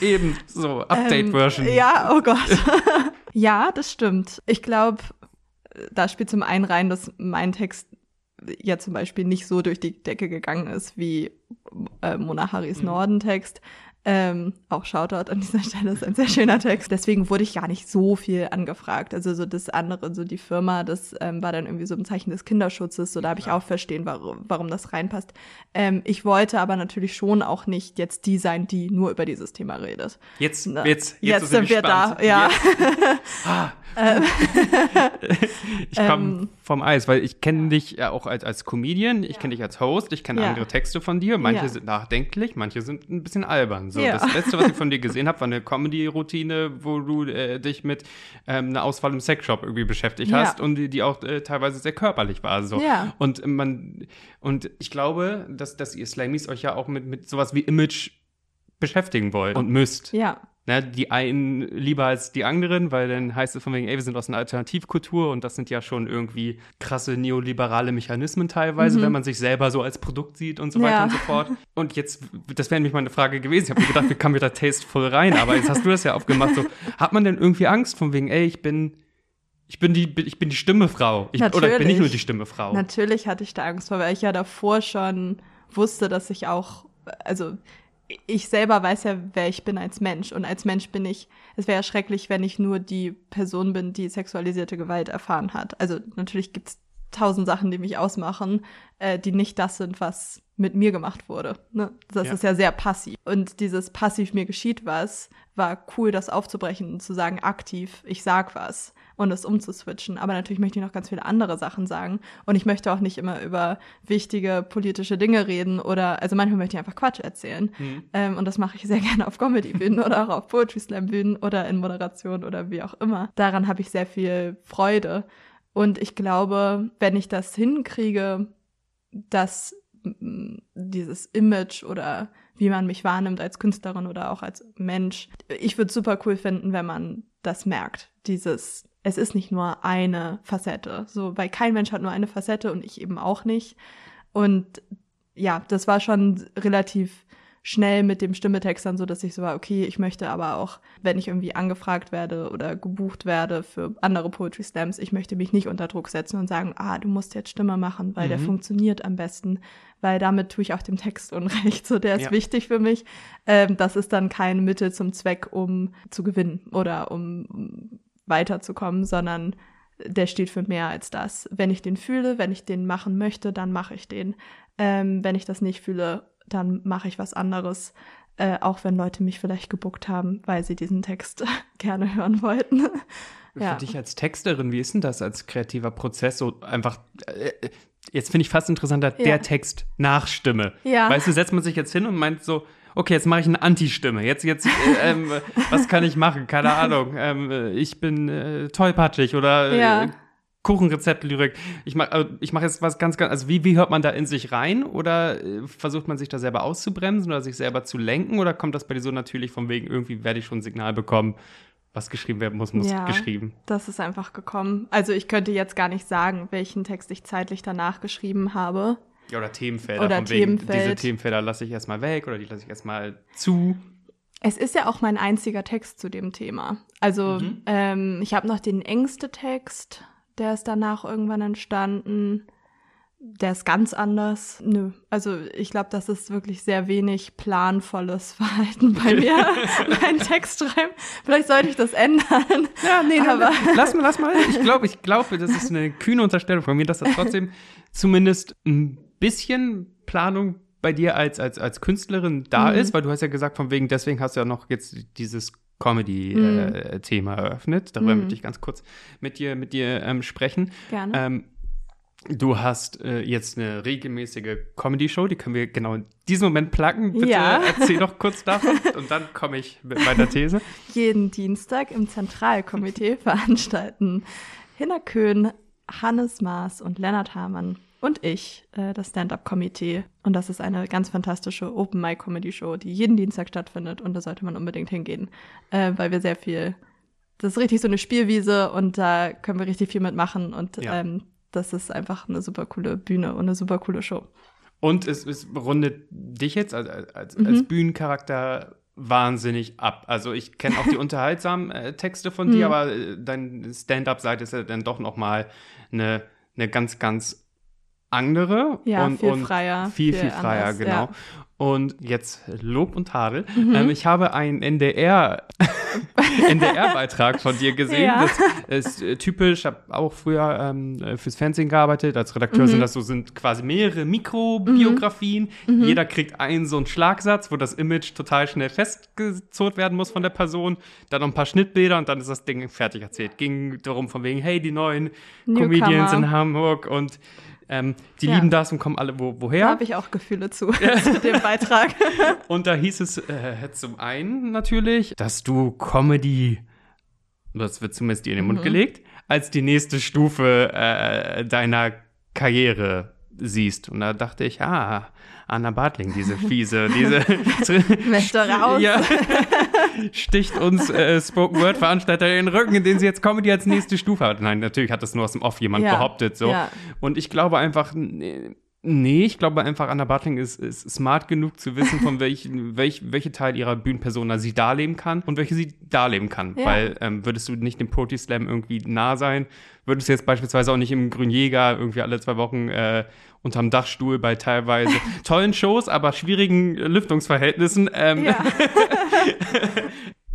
Eben, so, Update-Version. Ähm, ja, oh Gott. ja, das stimmt. Ich glaube, da spielt zum einen rein, dass mein Text ja zum Beispiel nicht so durch die Decke gegangen ist wie äh, Mona Harris mhm. Norden-Text. Ähm, auch Shoutout an dieser Stelle ist ein sehr schöner Text. Deswegen wurde ich gar nicht so viel angefragt. Also so das andere, so die Firma, das ähm, war dann irgendwie so ein Zeichen des Kinderschutzes. So da habe ich ja. auch verstehen, warum, warum das reinpasst. Ähm, ich wollte aber natürlich schon auch nicht jetzt die sein, die nur über dieses Thema redet. Jetzt, jetzt, jetzt, jetzt sind wir da. Ja. ah, ähm. ich komme ähm. Vom Eis, weil ich kenne dich ja auch als, als Comedian, ich kenne dich als Host, ich kenne ja. andere Texte von dir. Manche ja. sind nachdenklich, manche sind ein bisschen albern. So, Das Letzte, was ich von dir gesehen habe, war eine Comedy-Routine, wo du äh, dich mit ähm, einer Auswahl im Sexshop irgendwie beschäftigt hast und die, die auch äh, teilweise sehr körperlich war. So. Und man, und ich glaube, dass, dass ihr Slammies euch ja auch mit, mit sowas wie Image beschäftigen wollt und müsst. Ja ne, die einen lieber als die anderen, weil dann heißt es von wegen, ey, wir sind aus einer Alternativkultur und das sind ja schon irgendwie krasse neoliberale Mechanismen teilweise, mhm. wenn man sich selber so als Produkt sieht und so weiter ja. und so fort. Und jetzt, das wäre nämlich meine Frage gewesen. Ich habe mir gedacht, wie kam mir da tasteful rein? Aber jetzt hast du das ja aufgemacht. So, hat man denn irgendwie Angst von wegen, ey, ich bin ich bin die, ich bin die Stimmefrau. Ich, oder ich bin nicht nur die Stimmefrau. Natürlich hatte ich da Angst vor, weil ich ja davor schon wusste, dass ich auch, also ich selber weiß ja, wer ich bin als Mensch. Und als Mensch bin ich, es wäre ja schrecklich, wenn ich nur die Person bin, die sexualisierte Gewalt erfahren hat. Also natürlich gibt's tausend Sachen, die mich ausmachen, äh, die nicht das sind, was mit mir gemacht wurde. Ne? Das ja. ist ja sehr passiv. Und dieses passiv mir geschieht was, war cool, das aufzubrechen und zu sagen, aktiv, ich sag was und es umzuswitchen. Aber natürlich möchte ich noch ganz viele andere Sachen sagen. Und ich möchte auch nicht immer über wichtige politische Dinge reden oder, also manchmal möchte ich einfach Quatsch erzählen. Mhm. Ähm, und das mache ich sehr gerne auf Comedy-Bühnen oder auch auf Poetry Slam-Bühnen oder in Moderation oder wie auch immer. Daran habe ich sehr viel Freude. Und ich glaube, wenn ich das hinkriege, dass dieses Image oder wie man mich wahrnimmt als Künstlerin oder auch als Mensch. Ich würde super cool finden, wenn man das merkt. Dieses es ist nicht nur eine Facette. So, weil kein Mensch hat nur eine Facette und ich eben auch nicht. Und ja, das war schon relativ schnell mit dem Stimmetext dann so, dass ich so war, okay, ich möchte aber auch, wenn ich irgendwie angefragt werde oder gebucht werde für andere Poetry Slams, ich möchte mich nicht unter Druck setzen und sagen, ah, du musst jetzt Stimme machen, weil mhm. der funktioniert am besten, weil damit tue ich auch dem Text Unrecht. So, der ist ja. wichtig für mich. Ähm, das ist dann kein Mittel zum Zweck, um zu gewinnen oder um weiterzukommen, sondern der steht für mehr als das. Wenn ich den fühle, wenn ich den machen möchte, dann mache ich den. Ähm, wenn ich das nicht fühle, dann mache ich was anderes. Äh, auch wenn Leute mich vielleicht gebuckt haben, weil sie diesen Text gerne hören wollten. ja. Für dich als Texterin, wie ist denn das als kreativer Prozess? So einfach, äh, jetzt finde ich fast interessanter, ja. der Text nach Stimme. Ja. Weißt du, setzt man sich jetzt hin und meint so, okay, jetzt mache ich eine Anti-Stimme. Jetzt, jetzt, äh, ähm, was kann ich machen? Keine Ahnung. Ähm, ich bin äh, tollpatschig oder äh, ja. Kuchenrezept-Lyrik. Ich mache äh, ich mach jetzt was ganz, ganz, also wie, wie hört man da in sich rein? Oder äh, versucht man sich da selber auszubremsen oder sich selber zu lenken? Oder kommt das bei dir so natürlich von wegen, irgendwie werde ich schon ein Signal bekommen, was geschrieben werden muss, muss ja, geschrieben? Das ist einfach gekommen. Also ich könnte jetzt gar nicht sagen, welchen Text ich zeitlich danach geschrieben habe. Ja, oder Themenfelder. Oder von wegen, Themenfeld. diese Themenfelder lasse ich erstmal weg oder die lasse ich erstmal zu. Es ist ja auch mein einziger Text zu dem Thema. Also mhm. ähm, ich habe noch den engste Text der ist danach irgendwann entstanden. Der ist ganz anders. Nö. Also ich glaube, das ist wirklich sehr wenig planvolles Verhalten bei mir mein Text schreiben. Vielleicht sollte ich das ändern. Ja, nee, aber lass mal, lass mal. Ich glaube, ich glaube, das ist eine kühne Unterstellung von mir, dass da trotzdem zumindest ein bisschen Planung bei dir als, als, als Künstlerin da mhm. ist, weil du hast ja gesagt, von wegen, deswegen hast du ja noch jetzt dieses Comedy-Thema mhm. äh, eröffnet. Darüber mhm. möchte ich ganz kurz mit dir, mit dir ähm, sprechen. Gerne. Ähm, du hast äh, jetzt eine regelmäßige Comedy-Show, die können wir genau in diesem Moment placken. Bitte ja. erzähl doch kurz davon und dann komme ich mit meiner These. Jeden Dienstag im Zentralkomitee veranstalten Hinner Köhn, Hannes Maas und Lennart Hamann und ich, äh, das Stand-Up-Komitee. Und das ist eine ganz fantastische Open-Mic-Comedy-Show, die jeden Dienstag stattfindet. Und da sollte man unbedingt hingehen, äh, weil wir sehr viel, das ist richtig so eine Spielwiese und da können wir richtig viel mitmachen. Und ja. ähm, das ist einfach eine super coole Bühne und eine super coole Show. Und es, es rundet dich jetzt als, als, mhm. als Bühnencharakter wahnsinnig ab. Also ich kenne auch die unterhaltsamen äh, Texte von dir, mhm. aber äh, dein Stand-up-Seite ist ja dann doch noch mal eine, eine ganz, ganz andere ja, und, viel und freier, viel, viel, viel freier, anders, genau. Ja. Und jetzt Lob und Tadel. Mhm. Ähm, ich habe einen NDR, NDR-Beitrag von dir gesehen. Ja. Das ist äh, typisch. Ich habe auch früher ähm, fürs Fernsehen gearbeitet. Als Redakteur mhm. sind das so sind quasi mehrere Mikrobiografien. Mhm. mhm. Jeder kriegt einen so einen Schlagsatz, wo das Image total schnell festgezurrt werden muss von der Person. Dann noch ein paar Schnittbilder und dann ist das Ding fertig erzählt. Ging darum von wegen, hey, die neuen Newcomer. Comedians in Hamburg und ähm, die ja. lieben das und kommen alle wo, woher. Da habe ich auch Gefühle zu, zu dem Beitrag. und da hieß es äh, zum einen natürlich, dass du Comedy, das wird zumindest dir in den Mund mhm. gelegt, als die nächste Stufe äh, deiner Karriere siehst. Und da dachte ich, ah, Anna Bartling, diese fiese, diese Möchte raus. Ja, sticht uns äh, Spoken Word Veranstalter in den Rücken, in den sie jetzt Comedy als nächste Stufe hat. Nein, natürlich hat das nur aus dem Off jemand ja. behauptet so. Ja. Und ich glaube einfach Nee, ich glaube einfach, Anna Bartling ist, ist smart genug zu wissen, von welchen, welch, welche Teil ihrer Bühnenpersona sie darleben kann und welche sie darleben kann. Ja. Weil ähm, würdest du nicht dem Poetry Slam irgendwie nah sein, würdest du jetzt beispielsweise auch nicht im Grünjäger irgendwie alle zwei Wochen äh, unterm Dachstuhl bei teilweise tollen Shows, aber schwierigen Lüftungsverhältnissen ähm, ja.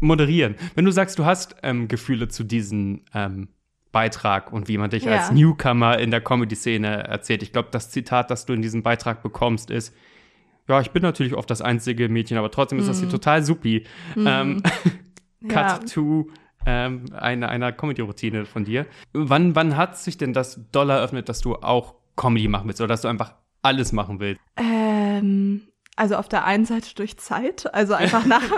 moderieren. Wenn du sagst, du hast ähm, Gefühle zu diesen ähm, Beitrag und wie man dich ja. als Newcomer in der Comedy-Szene erzählt. Ich glaube, das Zitat, das du in diesem Beitrag bekommst, ist, ja, ich bin natürlich oft das einzige Mädchen, aber trotzdem ist das hier mhm. total supi. Mhm. Ähm, cut ja. to ähm, eine, einer Comedy-Routine von dir. Wann, wann hat sich denn das Dollar eröffnet, dass du auch Comedy machen willst oder dass du einfach alles machen willst? Ähm, also auf der einen Seite durch Zeit, also einfach nach.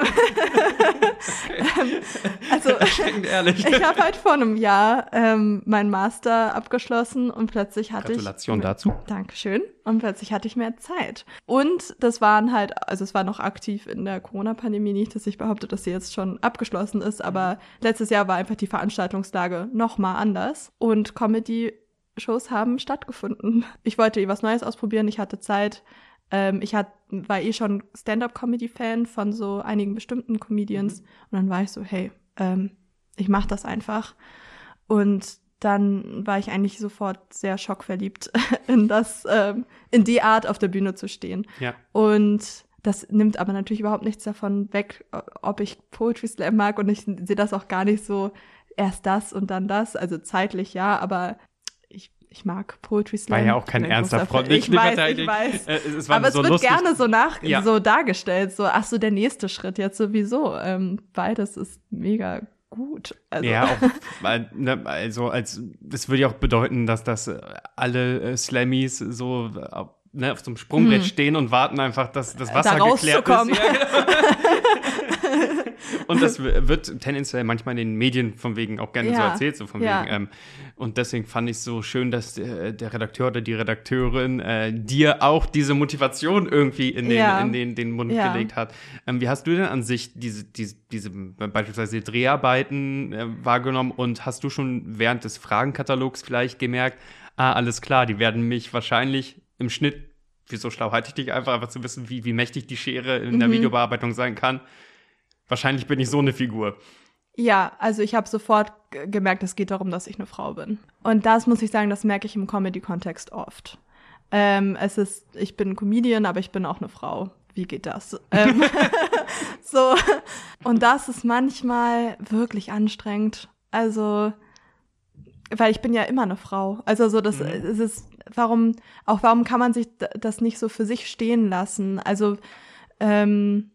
ähm, also ehrlich. ich habe halt vor einem Jahr ähm, meinen Master abgeschlossen und plötzlich hatte Gratulation ich. Gratulation dazu. Dankeschön. Und plötzlich hatte ich mehr Zeit. Und das waren halt, also es war noch aktiv in der Corona-Pandemie nicht, dass ich behaupte, dass sie jetzt schon abgeschlossen ist, aber letztes Jahr war einfach die Veranstaltungslage noch mal anders und Comedy Shows haben stattgefunden. Ich wollte was Neues ausprobieren, ich hatte Zeit ähm, ich hat, war eh schon Stand-up-Comedy-Fan von so einigen bestimmten Comedians. Mhm. Und dann war ich so, hey, ähm, ich mach das einfach. Und dann war ich eigentlich sofort sehr schockverliebt in das, ähm, in die Art auf der Bühne zu stehen. Ja. Und das nimmt aber natürlich überhaupt nichts davon weg, ob ich Poetry Slam mag und ich sehe das auch gar nicht so erst das und dann das, also zeitlich ja, aber ich, ich mag Poetry Slam. War ja auch kein ernster Front. Ich weiß, ich weiß. Äh, es aber so es wird lustig. gerne so nach, Ja. so dargestellt, so, ach so, der nächste Schritt jetzt sowieso. Ähm, beides ist mega gut. Also, Ja, auch, ne, also als das würde ja auch bedeuten, dass das äh, alle äh, Slammies so äh, ne, auf so einem Sprungbrett Mhm. stehen und warten einfach, dass das Da Wasser geklärt rauszukommen. ist. Ja, genau. und das wird tendenziell manchmal in den Medien von wegen auch gerne so Ja, erzählt, so von ja. wegen. Ähm, und deswegen fand ich es so schön, dass äh, der Redakteur oder die Redakteurin äh, dir auch diese Motivation irgendwie in den, Ja. in den, den Mund gelegt hat. Ähm, wie hast du denn an sich diese, diese, diese beispielsweise Dreharbeiten äh, wahrgenommen und hast du schon während des Fragenkatalogs vielleicht gemerkt, ah, alles klar, die werden mich wahrscheinlich im Schnitt, wieso schlau halte ich dich einfach, einfach zu wissen, wie, wie mächtig die Schere in der Mhm. Videobearbeitung sein kann. Wahrscheinlich bin ich so eine Figur. Ja, also ich habe sofort gemerkt, es geht darum, dass ich eine Frau bin. Und das muss ich sagen, das merke ich im Comedy-Kontext oft. Ähm, es ist, ich bin Comedian, aber ich bin auch eine Frau. Wie geht das? ähm, so. Und das ist manchmal wirklich anstrengend. Also, weil ich bin ja immer eine Frau. Also so, das Mhm. es ist, warum, auch warum kann man sich das nicht so für sich stehen lassen? Also, ähm,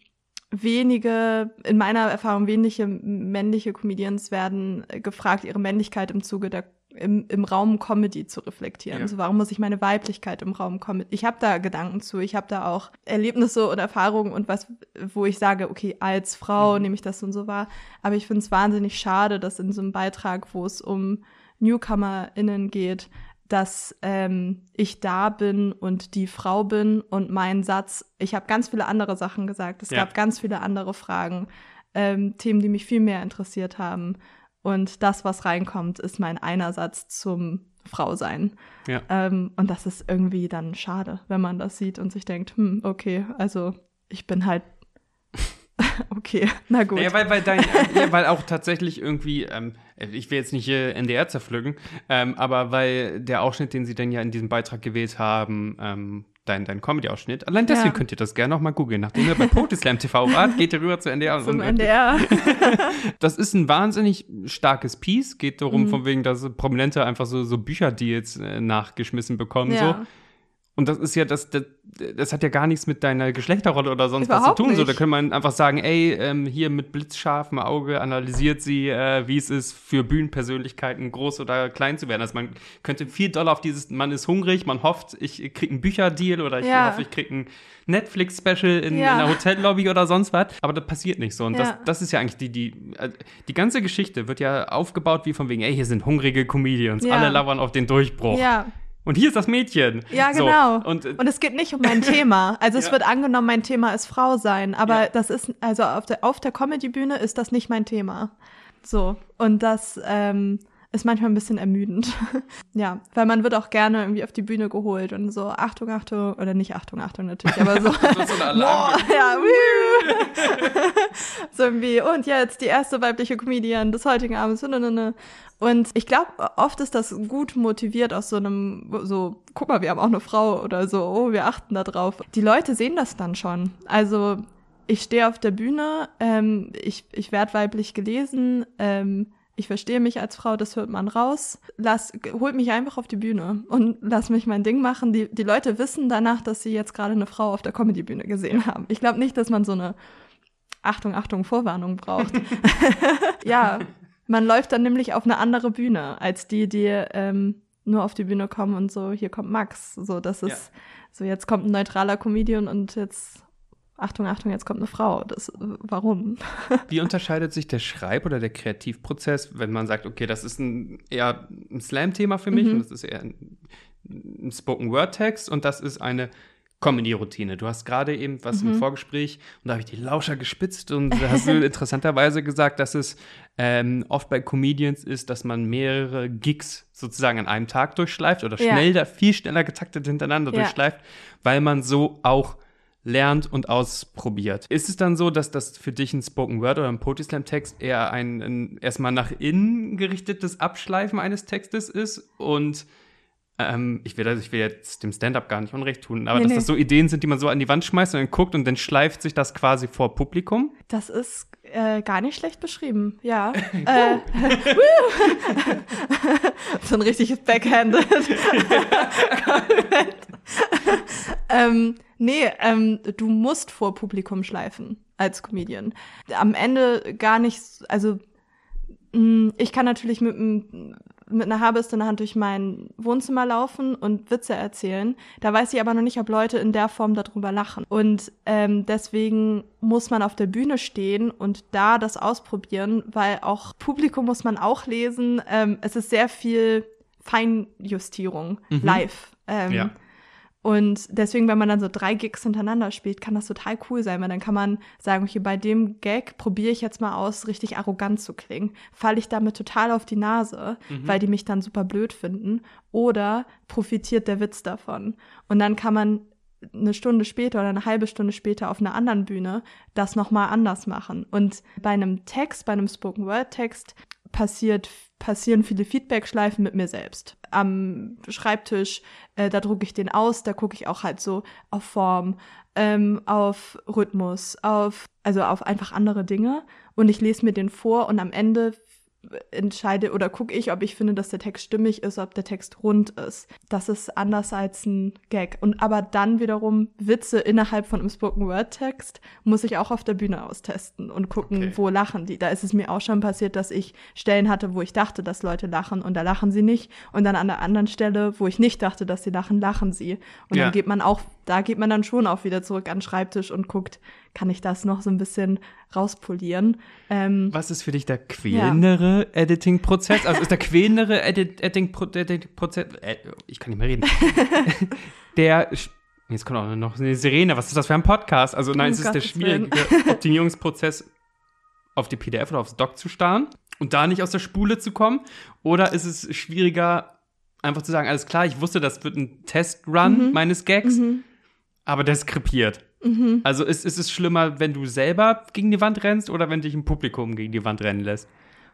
wenige, in meiner Erfahrung, wenige männliche Comedians werden äh, gefragt, ihre Männlichkeit im Zuge der im, im Raum Comedy zu reflektieren. Ja. Also warum muss ich meine Weiblichkeit im Raum Comedy? Ich habe da Gedanken zu, ich habe da auch Erlebnisse und Erfahrungen und was, wo ich sage, okay, als Frau Mhm. nehme ich das und so wahr. Aber ich finde es wahnsinnig schade, dass in so einem Beitrag, wo es um NewcomerInnen geht, dass ähm, ich da bin und die Frau bin und mein Satz, ich habe ganz viele andere Sachen gesagt, es Ja. gab ganz viele andere Fragen, ähm, Themen, die mich viel mehr interessiert haben. Und das, was reinkommt, ist mein einer Satz zum Frausein. Ja. Ähm, und das ist irgendwie dann schade, wenn man das sieht und sich denkt, hm, okay, also ich bin halt okay, na gut. Naja, weil, weil, dein, ja, weil auch tatsächlich irgendwie, ähm, ich will jetzt nicht hier NDR zerpflücken, ähm, aber weil der Ausschnitt, den sie dann ja in diesem Beitrag gewählt haben, ähm, dein, dein Comedy-Ausschnitt, allein deswegen Ja. könnt ihr das gerne nochmal googeln. Nachdem ihr bei Poetry TV wart, geht ihr rüber zu NDR. Zum NDR. Das ist ein wahnsinnig starkes Piece. Geht darum, Mhm. von wegen, dass Prominente einfach so, so Bücherdeals äh, nachgeschmissen bekommen. So. Und das ist ja, das, das, das hat ja gar nichts mit deiner Geschlechterrolle oder sonst was Überhaupt zu tun. So, da kann man einfach sagen, ey, ähm, hier mit blitzscharfem Auge analysiert sie, äh, wie es ist, für Bühnenpersönlichkeiten groß oder klein zu werden. Also man könnte viel doller auf dieses, man ist hungrig, man hofft, ich krieg einen Bücherdeal oder ich Ja. hoffe, ich krieg ein Netflix-Special in, Ja. in einer Hotellobby oder sonst was. Aber das passiert nicht so. Und das, Ja. das ist ja eigentlich die, die, äh, die ganze Geschichte wird ja aufgebaut wie von wegen, ey, hier sind hungrige Comedians, alle lauern auf den Durchbruch. Ja, Und hier ist das Mädchen. Ja, So. genau. Und, äh, Und es geht nicht um mein Thema. Also es Ja. wird angenommen, mein Thema ist Frau sein, aber Ja. das ist, also auf der, auf der Comedy-Bühne ist das nicht mein Thema. So. Und das ähm, ist manchmal ein bisschen ermüdend. ja, weil man wird auch gerne irgendwie auf die Bühne geholt und so, Achtung, Achtung, oder nicht Achtung, Achtung natürlich, aber so. so, so Alarm. Ja, so irgendwie, und jetzt die erste weibliche Comedian des heutigen Abends. Und ich glaube, oft ist das gut motiviert aus so einem, so, guck mal, wir haben auch eine Frau oder so, oh, wir achten da drauf. Die Leute sehen das dann schon. Also, ich stehe auf der Bühne, ähm, ich, ich werde weiblich gelesen, ähm, ich verstehe mich als Frau, das hört man raus. Lass, holt mich einfach auf die Bühne und lass mich mein Ding machen. Die, die Leute wissen danach, dass sie jetzt gerade eine Frau auf der Comedy-Bühne gesehen haben. Ich glaube nicht, dass man so eine Achtung, Achtung, Vorwarnung braucht. ja, man läuft dann nämlich auf eine andere Bühne als die, die ähm, nur auf die Bühne kommen und so, hier kommt Max. So, das ist, so jetzt kommt ein neutraler Comedian und jetzt, Achtung, Achtung, jetzt kommt eine Frau. Das, warum? Wie unterscheidet sich der Schreib- oder der Kreativprozess, wenn man sagt, okay, das ist ein, eher ein Slam-Thema für mich Mhm. und das ist eher ein, ein Spoken-Word-Text und das ist eine Comedy-Routine. Du hast gerade eben was mhm. im Vorgespräch und da habe ich die Lauscher gespitzt und da hast du interessanterweise gesagt, dass es ähm, oft bei Comedians ist, dass man mehrere Gigs sozusagen an einem Tag durchschleift oder schnell ja. viel schneller getaktet hintereinander ja. durchschleift, weil man so auch lernt und ausprobiert. Ist es dann so, dass das für dich ein Spoken Word oder ein Poetry Slam Text eher ein, ein erstmal nach innen gerichtetes Abschleifen eines Textes ist und ähm, ich, will, ich will jetzt dem Stand-up gar nicht Unrecht tun, aber nee, dass nee. das so Ideen sind, die man so an die Wand schmeißt und dann guckt und dann schleift sich das quasi vor Publikum? Das ist äh, gar nicht schlecht beschrieben, ja. äh, so ein richtiges Backhanded. ähm, nee, ähm, du musst vor Publikum schleifen als Comedian. Am Ende gar nicht, also mm, ich kann natürlich mit einem mit einer Haarbürste in der Hand durch mein Wohnzimmer laufen und Witze erzählen. Da weiß ich aber noch nicht, ob Leute in der Form darüber lachen. Und ähm, deswegen muss man auf der Bühne stehen und da das ausprobieren, weil auch Publikum muss man auch lesen. Ähm, es ist sehr viel Feinjustierung mhm. live. Ähm, ja. Und deswegen, wenn man dann so drei Gigs hintereinander spielt, kann das total cool sein, weil dann kann man sagen, okay, bei dem Gag probiere ich jetzt mal aus, richtig arrogant zu klingen. Falle ich damit total auf die Nase, mhm. weil die mich dann super blöd finden, oder profitiert der Witz davon? Und dann kann man eine Stunde später oder eine halbe Stunde später auf einer anderen Bühne das nochmal anders machen. Und bei einem Text, bei einem Spoken Word Text passiert, passieren viele Feedback-Schleifen mit mir selbst. Am Schreibtisch, äh, da drucke ich den aus, da gucke ich auch halt so auf Form, ähm, auf Rhythmus, auf, also auf einfach andere Dinge. Und ich lese mir den vor und am Ende entscheide oder gucke ich, ob ich finde, dass der Text stimmig ist, ob der Text rund ist. Das ist anders als ein Gag. Und aber dann wiederum Witze innerhalb von einem Spoken Word Text muss ich auch auf der Bühne austesten und gucken, okay. wo lachen die. Da ist es mir auch schon passiert, dass ich Stellen hatte, wo ich dachte, dass Leute lachen und da lachen sie nicht. Und dann an der anderen Stelle, wo ich nicht dachte, dass sie lachen, lachen sie. Und ja. dann geht man auch, da geht man dann schon auch wieder zurück an den Schreibtisch und guckt, kann ich das noch so ein bisschen rauspolieren. Ähm, Was ist für dich der quälendere ja. Editing-Prozess? Also ist der quälendere Editing-Prozess, äh, ich kann nicht mehr reden, der, jetzt kommt auch noch eine Sirene, was ist das für ein Podcast? Also nein, oh es ist der schwierige Optimierungsprozess, auf die PDF oder aufs Doc zu starren und da nicht aus der Spule zu kommen? Oder ist es schwieriger, einfach zu sagen, alles klar, ich wusste, das wird ein Test-Run mhm. meines Gags, mhm. Aber der ist krepiert. Mhm. Also ist, ist es schlimmer, wenn du selber gegen die Wand rennst oder wenn dich ein Publikum gegen die Wand rennen lässt?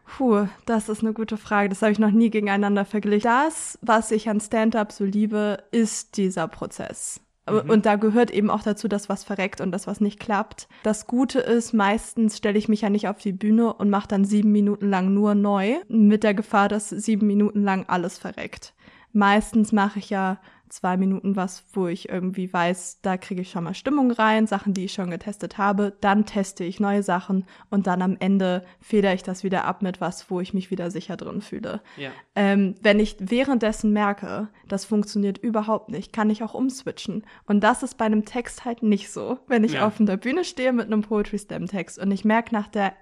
Puh, das ist eine gute Frage. Das habe ich noch nie gegeneinander verglichen. Das, was ich an Stand-up so liebe, ist dieser Prozess. Mhm. Und da gehört eben auch dazu, dass was verreckt und das was nicht klappt. Das Gute ist, meistens stelle ich mich ja nicht auf die Bühne und mache dann sieben Minuten lang nur neu, mit der Gefahr, dass sieben Minuten lang alles verreckt. Meistens mache ich ja zwei Minuten was, wo ich irgendwie weiß, da kriege ich schon mal Stimmung rein, Sachen, die ich schon getestet habe. Dann teste ich neue Sachen und dann am Ende feder ich das wieder ab mit was, wo ich mich wieder sicher drin fühle. Ja. Ähm, wenn ich währenddessen merke, das funktioniert überhaupt nicht, kann ich auch umswitchen. Und das ist bei einem Text halt nicht so. Wenn ich ja. auf der Bühne stehe mit einem Poetry Slam Text und ich merke nach der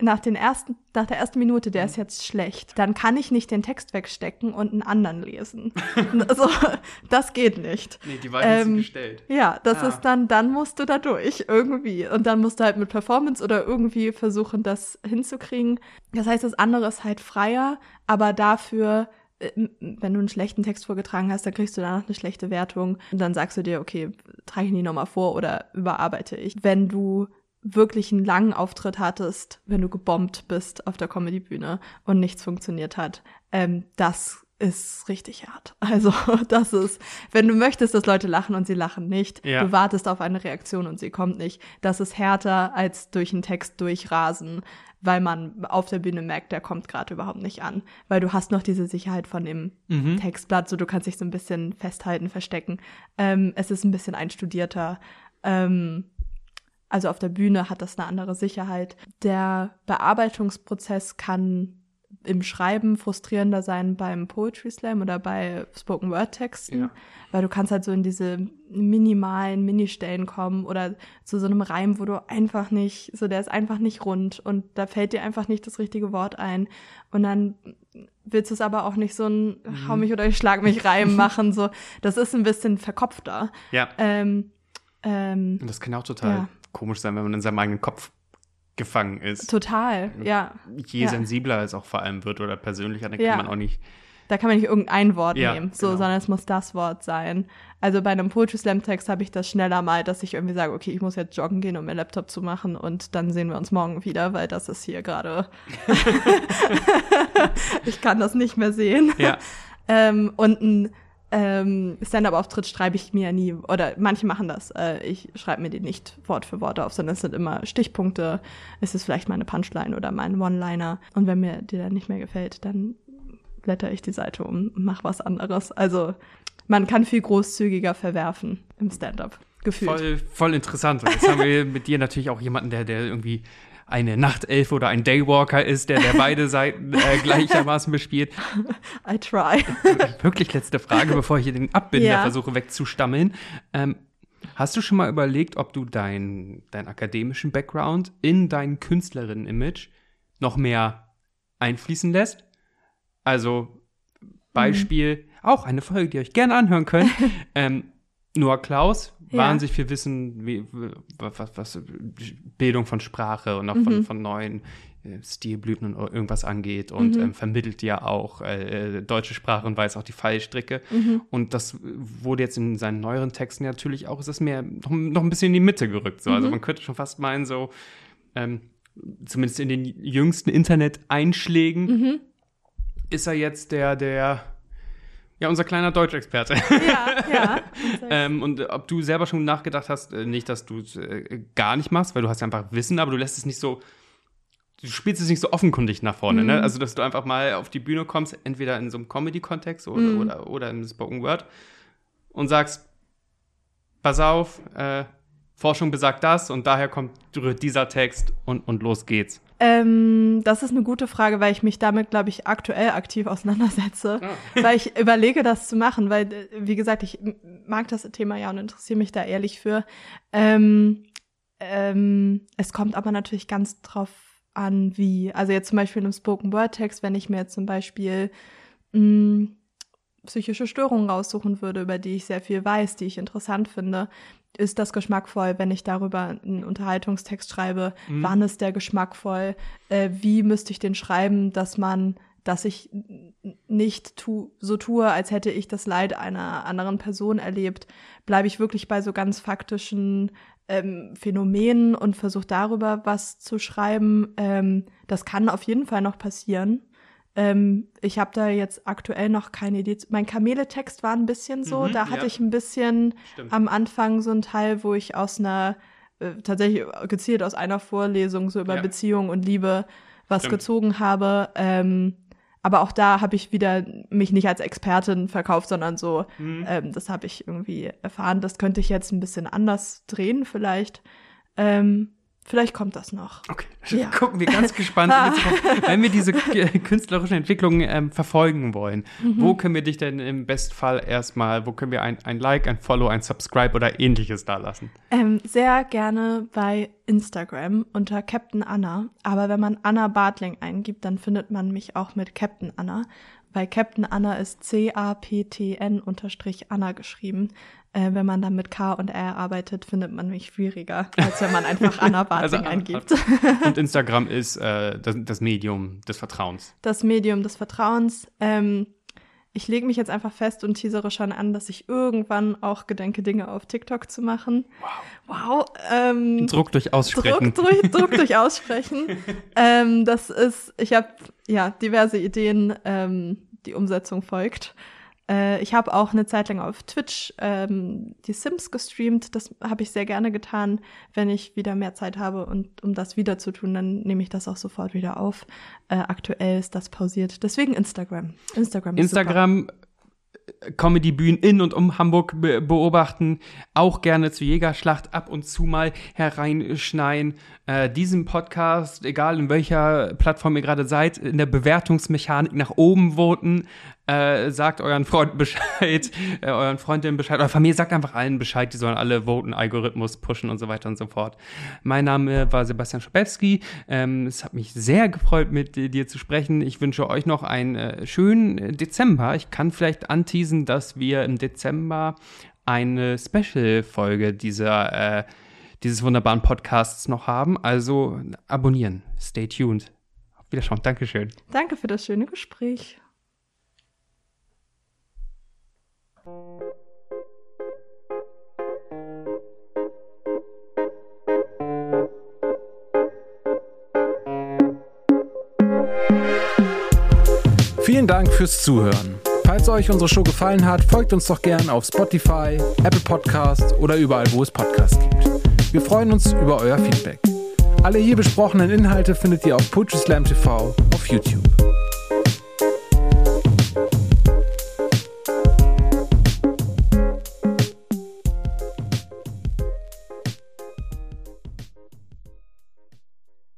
nach, den ersten, nach der ersten Minute, der ist mhm. jetzt schlecht, dann kann ich nicht den Text wegstecken und einen anderen lesen. also, das geht nicht. Nee, die Wahl ähm, ist gestellt. Ja, das ah. ist dann, dann musst du da durch, irgendwie. Und dann musst du halt mit Performance oder irgendwie versuchen, das hinzukriegen. Das heißt, das andere ist halt freier, aber dafür äh, wenn du einen schlechten Text vorgetragen hast, dann kriegst du danach eine schlechte Wertung und dann sagst du dir, okay, trage ich nie nochmal vor oder überarbeite ich. Wenn du wirklich einen langen Auftritt hattest, wenn du gebombt bist auf der Comedybühne und nichts funktioniert hat, ähm, das ist richtig hart. Also das ist, wenn du möchtest, dass Leute lachen und sie lachen nicht, ja. du wartest auf eine Reaktion und sie kommt nicht. Das ist härter als durch einen Text durchrasen, weil man auf der Bühne merkt, der kommt gerade überhaupt nicht an. Weil du hast noch diese Sicherheit von dem mhm. Textblatt, so du kannst dich so ein bisschen festhalten, verstecken. Ähm, es ist ein bisschen einstudierter. Ähm, also auf der Bühne hat das eine andere Sicherheit. Der Bearbeitungsprozess kann im Schreiben frustrierender sein beim Poetry Slam oder bei Spoken Word Texten, ja. weil du kannst halt so in diese minimalen Ministellen kommen oder zu so einem Reim, wo du einfach nicht, so der ist einfach nicht rund und da fällt dir einfach nicht das richtige Wort ein und dann willst du es aber auch nicht so ein Hau mich oder ich schlag mich rein machen. So, das ist ein bisschen verkopfter. Ja. Ähm, ähm, Und das kann auch total Ja. Komisch sein, wenn man in seinem eigenen Kopf gefangen ist. total, ja. Je Ja. sensibler es auch vor allem wird oder persönlicher, dann Ja. kann man auch nicht. Da kann man nicht irgendein Wort Ja, nehmen, so, genau. sondern es muss das Wort sein. Also bei einem Poetry Slam Text habe ich das schneller mal, dass ich irgendwie sage, okay, ich muss jetzt joggen gehen, um meinen Laptop zu machen und dann sehen wir uns morgen wieder, weil das ist hier gerade. ich kann das nicht mehr sehen. Ja. Ähm, und ein ähm, Stand-up-Auftritt schreibe ich mir nie, oder manche machen das. Äh, ich schreibe mir die nicht Wort für Wort auf, sondern es sind immer Stichpunkte. Es ist vielleicht meine Punchline oder mein One-Liner. Und wenn mir die dann nicht mehr gefällt, dann blätter ich die Seite um und mach was anderes. Also man kann viel großzügiger verwerfen im Stand-up. Gefühlt. Voll, voll interessant. Und jetzt haben wir mit dir natürlich auch jemanden, der, der irgendwie eine Nachtelfe oder ein Daywalker ist, der, der beide Seiten äh, gleichermaßen bespielt. I try. Wirklich letzte Frage, bevor ich hier den Abbinder Ja. versuche wegzustammeln. Ähm, hast du schon mal überlegt, ob du deinen deinen akademischen Background in dein Künstlerinnen-Image noch mehr einfließen lässt? Also Beispiel, auch eine Folge, die ihr euch gerne anhören könnt. ähm, Noah Klaus, Ja. wahnsinnig viel Wissen, wie, was, was, Bildung von Sprache und auch von, Mhm. von neuen äh, Stilblüten und irgendwas angeht und Mhm. ähm, vermittelt ja auch äh, äh, deutsche Sprache und weiß auch die Fallstricke. Mhm. Und das wurde jetzt in seinen neueren Texten natürlich auch, ist das mehr noch, noch ein bisschen in die Mitte gerückt. So. Also Mhm. man könnte schon fast meinen, so, ähm, zumindest in den jüngsten Internet-Einschlägen, Mhm. ist er jetzt der, der, ja, unser kleiner Deutschexperte. Ja, ja. ähm, und ob du selber schon nachgedacht hast, äh, nicht, dass du es äh, gar nicht machst, weil du hast ja einfach Wissen, aber du lässt es nicht so, du spielst es nicht so offenkundig nach vorne, ne? Mhm. Also, dass du einfach mal auf die Bühne kommst, entweder in so einem Comedy-Kontext oder, Mhm. oder, oder im Spoken Word und sagst, pass auf, äh, Forschung besagt das und daher kommt dieser Text und, und los geht's. Ähm, das ist eine gute Frage, weil ich mich damit, glaube ich, aktuell aktiv auseinandersetze. Ah. weil ich überlege, das zu machen, weil, äh, wie gesagt, ich mag das Thema ja und interessiere mich da ehrlich für. Ähm, ähm, es kommt aber natürlich ganz drauf an, wie. Also jetzt zum Beispiel in einem Spoken Word Text, wenn ich mir jetzt zum Beispiel mh, psychische Störungen raussuchen würde, über die ich sehr viel weiß, die ich interessant finde, ist das geschmackvoll, wenn ich darüber einen Unterhaltungstext schreibe? Mhm. Wann ist der geschmackvoll? Äh, wie müsste ich den schreiben, dass man, dass ich nicht tu, so tue, als hätte ich das Leid einer anderen Person erlebt? Bleibe ich wirklich bei so ganz faktischen ähm, Phänomenen und versuche darüber was zu schreiben? Ähm, das kann auf jeden Fall noch passieren. Ähm, ich habe da jetzt aktuell noch keine Idee. Mein Kamele-Text war ein bisschen so. Mhm, da hatte ja. ich ein bisschen Stimmt. am Anfang so ein Teil, wo ich aus einer, äh, tatsächlich gezielt aus einer Vorlesung so über Ja. Beziehung und Liebe was Stimmt. gezogen habe. Ähm, aber auch da habe ich wieder mich nicht als Expertin verkauft, sondern so, Mhm. ähm, das habe ich irgendwie erfahren. Das könnte ich jetzt ein bisschen anders drehen vielleicht. Ähm, vielleicht kommt das noch. Okay, Ja. gucken wir ganz gespannt. Wenn wir diese äh, künstlerischen Entwicklungen ähm, verfolgen wollen, Mhm. wo können wir dich denn im Bestfall erstmal, wo können wir ein, ein Like, ein Follow, ein Subscribe oder ähnliches da lassen? Ähm, sehr gerne bei Instagram unter Captain Anna. Aber wenn man Anna Bartling eingibt, dann findet man mich auch mit Captain Anna. Weil Captain Anna ist C-A-P-T-N unterstrich Anna geschrieben. Äh, wenn man dann mit K und R arbeitet, findet man mich schwieriger, als wenn man einfach Anna Bartling Also, eingibt. Und Instagram ist äh, das, das Medium des Vertrauens. Das Medium des Vertrauens. Ähm, ich lege mich jetzt einfach fest und teasere schon an, dass ich irgendwann auch gedenke, Dinge auf TikTok zu machen. Wow. Wow. Ähm, Druck durch Aussprechen. Druck, durch, Druck durch Aussprechen. ähm, das ist, ich habe ja diverse Ideen, ähm, die Umsetzung folgt. Äh, ich habe auch eine Zeit lang auf Twitch ähm, die Sims gestreamt. Das habe ich sehr gerne getan. Wenn ich wieder mehr Zeit habe und um das wieder zu tun, dann nehme ich das auch sofort wieder auf. Äh, aktuell ist das pausiert. Deswegen Instagram. Instagram. Instagram, äh, Comedy-Bühnen in und um Hamburg be beobachten. Auch gerne zu Jägerschlacht ab und zu mal hereinschneien. Äh, diesen Podcast, egal in welcher Plattform ihr gerade seid, in der Bewertungsmechanik nach oben voten. Äh, sagt euren Freunden Bescheid, äh, euren Freundinnen Bescheid, eure Familie sagt einfach allen Bescheid, die sollen alle voten, Algorithmus pushen und so weiter und so fort. Mein Name war Sebastian Schabewski. Ähm, es hat mich sehr gefreut, mit dir zu sprechen. Ich wünsche euch noch einen äh, schönen Dezember. Ich kann vielleicht anteasen, dass wir im Dezember eine Special-Folge dieser, äh, dieses wunderbaren Podcasts noch haben. Also abonnieren. Stay tuned. Auf Wiederschauen. Dankeschön. Danke für das schöne Gespräch. Vielen Dank fürs Zuhören. Falls euch unsere Show gefallen hat, folgt uns doch gern auf Spotify, Apple Podcast oder überall, wo es Podcasts gibt. Wir freuen uns über euer Feedback. Alle hier besprochenen Inhalte findet ihr auf Poetry Slam TV auf YouTube.